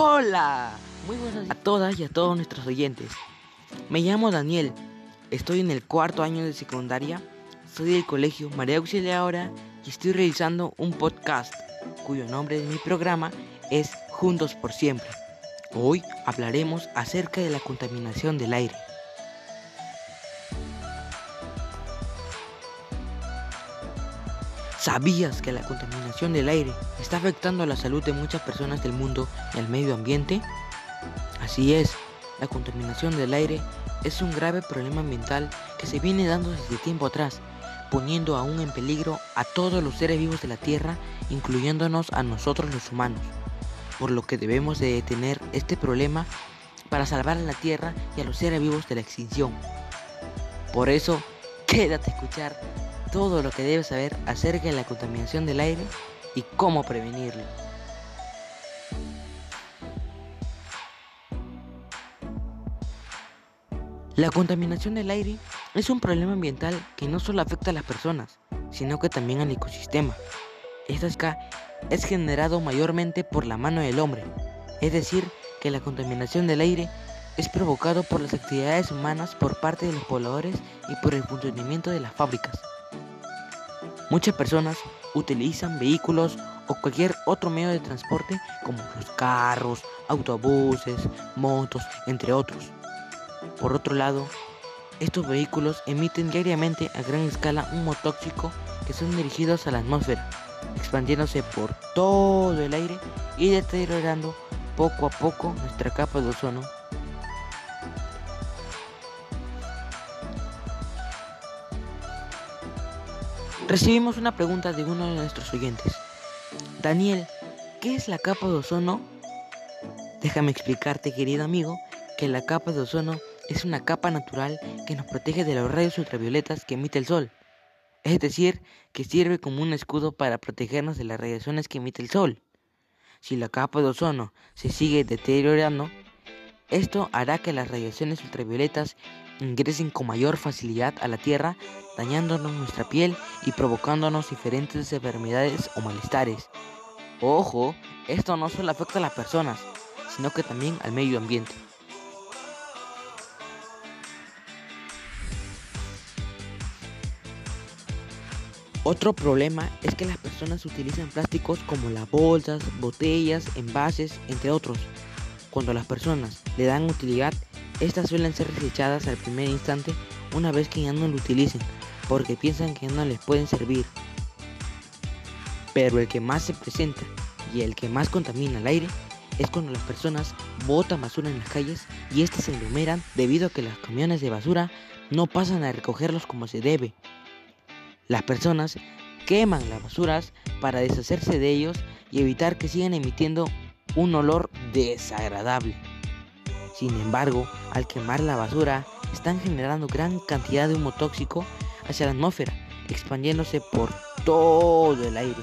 Hola, muy buenas a todas y a todos nuestros oyentes. Me llamo Daniel, estoy en el cuarto año de secundaria, soy del colegio María Auxiliadora y estoy realizando un podcast cuyo nombre de mi programa es Juntos por Siempre. Hoy hablaremos acerca de la contaminación del aire. ¿Sabías que la contaminación del aire está afectando a la salud de muchas personas del mundo y al medio ambiente? Así es, la contaminación del aire es un grave problema ambiental que se viene dando desde tiempo atrás, poniendo aún en peligro a todos los seres vivos de la Tierra, incluyéndonos a nosotros los humanos, por lo que debemos de detener este problema para salvar a la Tierra y a los seres vivos de la extinción. Por eso, quédate a escuchar todo lo que debes saber acerca de la contaminación del aire y cómo prevenirlo. La contaminación del aire es un problema ambiental que no solo afecta a las personas, sino que también al ecosistema. Esta es generado mayormente por la mano del hombre, es decir, que la contaminación del aire es provocado por las actividades humanas por parte de los pobladores y por el funcionamiento de las fábricas. Muchas personas utilizan vehículos o cualquier otro medio de transporte como los carros, autobuses, motos, entre otros. Por otro lado, estos vehículos emiten diariamente a gran escala humo tóxico que son dirigidos a la atmósfera, expandiéndose por todo el aire y deteriorando poco a poco nuestra capa de ozono Recibimos una pregunta de uno de nuestros oyentes. Daniel, ¿qué es la capa de ozono? Déjame explicarte, querido amigo, que la capa de ozono es una capa natural que nos protege de los rayos ultravioletas que emite el sol. Es decir, que sirve como un escudo para protegernos de las radiaciones que emite el sol. Si la capa de ozono se sigue deteriorando, esto hará que las radiaciones ultravioletas ingresen con mayor facilidad a la Tierra, dañándonos nuestra piel y provocándonos diferentes enfermedades o malestares. Ojo, esto no solo afecta a las personas, sino que también al medio ambiente. Otro problema es que las personas utilizan plásticos como las bolsas, botellas, envases, entre otros. Cuando las personas le dan utilidad, estas suelen ser desechadas al primer instante una vez que ya no lo utilicen, porque piensan que no les pueden servir. Pero el que más se presenta y el que más contamina el aire es cuando las personas botan basura en las calles y estas se aglomeran debido a que los camiones de basura no pasan a recogerlos como se debe. Las personas queman las basuras para deshacerse de ellos y evitar que sigan emitiendo un olor desagradable. Sin embargo, al quemar la basura, están generando gran cantidad de humo tóxico hacia la atmósfera, expandiéndose por todo el aire.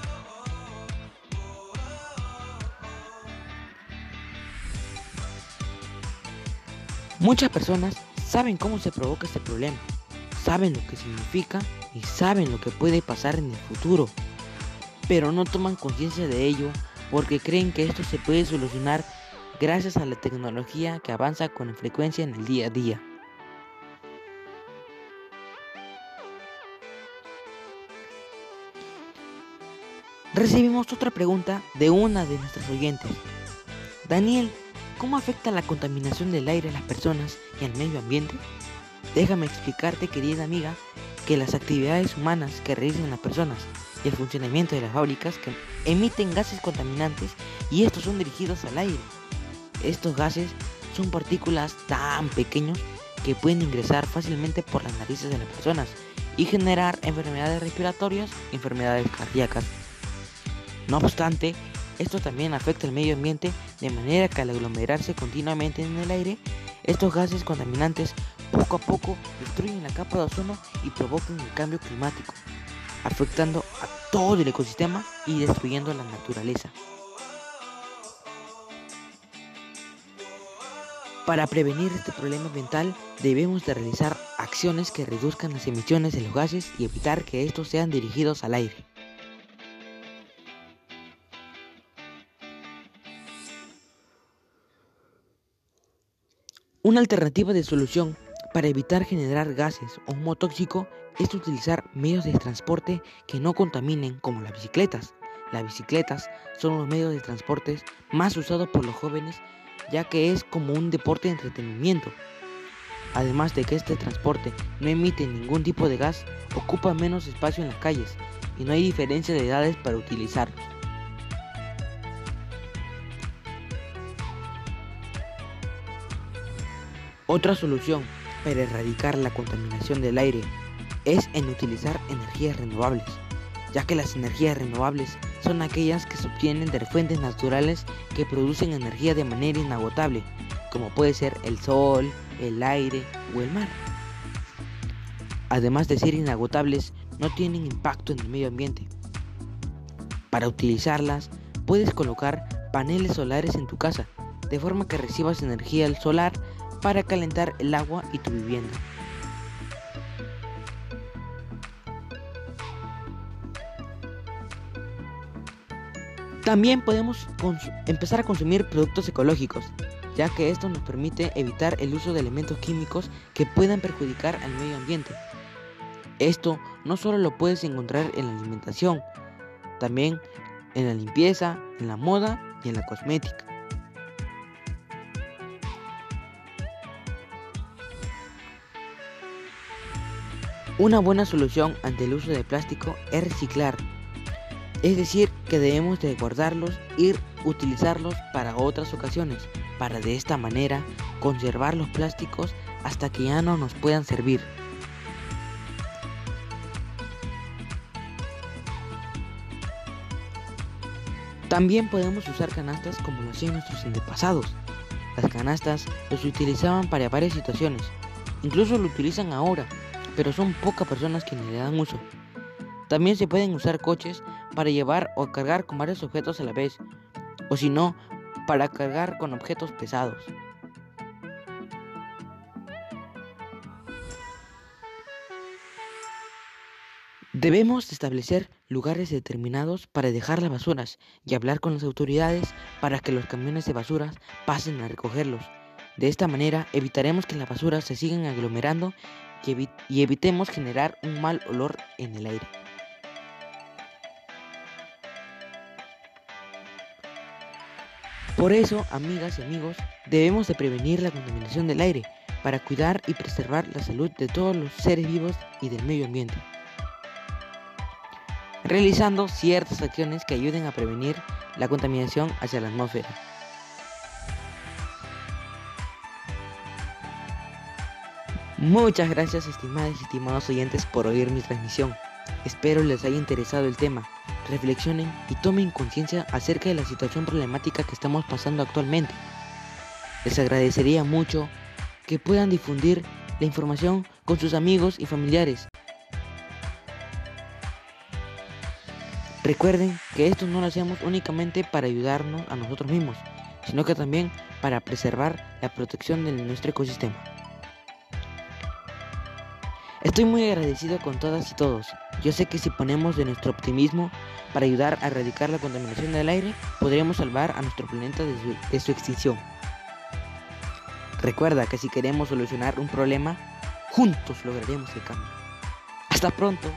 Muchas personas saben cómo se provoca este problema, saben lo que significa y saben lo que puede pasar en el futuro, pero no toman conciencia de ello porque creen que esto se puede solucionar gracias a la tecnología que avanza con frecuencia en el día a día. Recibimos otra pregunta de una de nuestras oyentes. Daniel, ¿cómo afecta la contaminación del aire a las personas y al medio ambiente? Déjame explicarte, querida amiga, que las actividades humanas que realizan las personas y el funcionamiento de las fábricas que emiten gases contaminantes y estos son dirigidos al aire. Estos gases son partículas tan pequeños que pueden ingresar fácilmente por las narices de las personas y generar enfermedades respiratorias enfermedades cardíacas. No obstante, esto también afecta al medio ambiente de manera que al aglomerarse continuamente en el aire, estos gases contaminantes poco a poco destruyen la capa de ozono y provocan el cambio climático, afectando a todo el ecosistema y destruyendo la naturaleza. Para prevenir este problema ambiental debemos de realizar acciones que reduzcan las emisiones de los gases y evitar que estos sean dirigidos al aire. Una alternativa de solución para evitar generar gases o humo tóxico es utilizar medios de transporte que no contaminen como las bicicletas. Las bicicletas son los medios de transporte más usados por los jóvenes ya que es como un deporte de entretenimiento. Además de que este transporte no emite ningún tipo de gas, ocupa menos espacio en las calles y no hay diferencia de edades para utilizarlos. Otra solución para erradicar la contaminación del aire es en utilizar energías renovables, ya que las energías renovables son aquellas que se obtienen de fuentes naturales que producen energía de manera inagotable, como puede ser el sol, el aire o el mar. Además de ser inagotables, no tienen impacto en el medio ambiente. Para utilizarlas, puedes colocar paneles solares en tu casa, de forma que recibas energía solar para calentar el agua y tu vivienda. También podemos empezar a consumir productos ecológicos, ya que esto nos permite evitar el uso de elementos químicos que puedan perjudicar al medio ambiente. Esto no solo lo puedes encontrar en la alimentación, también en la limpieza, en la moda y en la cosmética. Una buena solución ante el uso de plástico es reciclar, es decir, que debemos de guardarlos y utilizarlos para otras ocasiones, para de esta manera conservar los plásticos hasta que ya no nos puedan servir. También podemos usar canastas como lo hacían nuestros antepasados. Las canastas los utilizaban para varias situaciones, incluso lo utilizan ahora pero son pocas personas quienes le dan uso. También se pueden usar coches para llevar o cargar con varios objetos a la vez, o si no, para cargar con objetos pesados. Debemos establecer lugares determinados para dejar las basuras y hablar con las autoridades para que los camiones de basuras pasen a recogerlos. De esta manera evitaremos que las basuras se sigan aglomerando y, evitemos generar un mal olor en el aire. Por eso, amigas y amigos, debemos de prevenir la contaminación del aire para cuidar y preservar la salud de todos los seres vivos y del medio ambiente. Realizando ciertas acciones que ayuden a prevenir la contaminación hacia la atmósfera. Muchas gracias estimadas y estimados oyentes por oír mi transmisión. Espero les haya interesado el tema. Reflexionen y tomen conciencia acerca de la situación problemática que estamos pasando actualmente. Les agradecería mucho que puedan difundir la información con sus amigos y familiares. Recuerden que esto no lo hacemos únicamente para ayudarnos a nosotros mismos, sino que también para preservar la protección de nuestro ecosistema. Estoy muy agradecido con todas y todos. Yo sé que si ponemos de nuestro optimismo para ayudar a erradicar la contaminación del aire, podríamos salvar a nuestro planeta de su, de su extinción. Recuerda que si queremos solucionar un problema, juntos lograremos el cambio. Hasta pronto.